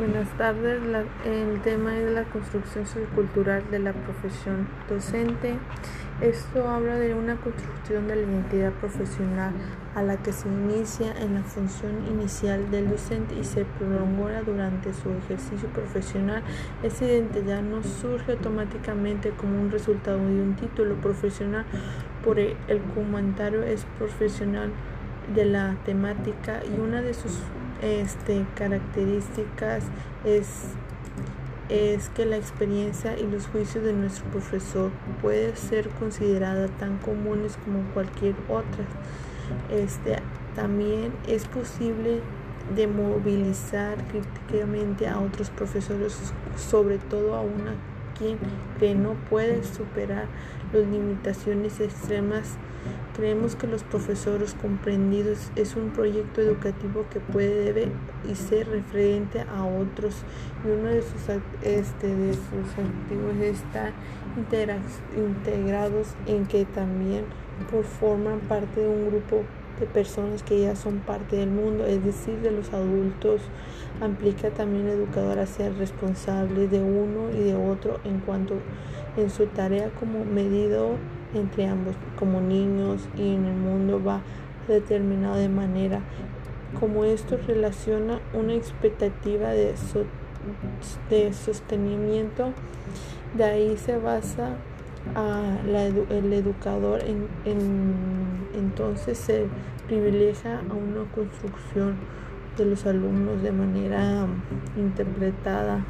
Buenas tardes. el tema es la construcción sociocultural de la profesión docente. Esto habla de una construcción de la identidad profesional a la que se inicia en la función inicial del docente y se prolonga durante su ejercicio profesional. Esa identidad no surge automáticamente como un resultado de un título profesional, por el comentario es profesional de la temática y una de sus este, características es, es que la experiencia y los juicios de nuestro profesor puede ser considerada tan comunes como cualquier otra. Este, también es posible de movilizar críticamente a otros profesores, sobre todo a una que no puede superar las limitaciones extremas. Creemos que los profesores comprendidos es un proyecto educativo que puede y ser referente a otros y uno de sus, este, de sus activos está integrados en que también forman parte de un grupo de personas que ya son parte del mundo, es decir, de los adultos. Implica también educador a ser responsable de uno y de otro en cuanto en su tarea como medidor entre ambos como niños y en el mundo va determinado de manera como esto relaciona una expectativa de, de sostenimiento de ahí se basa a el educador en, entonces se privilegia a una construcción de los alumnos de manera interpretada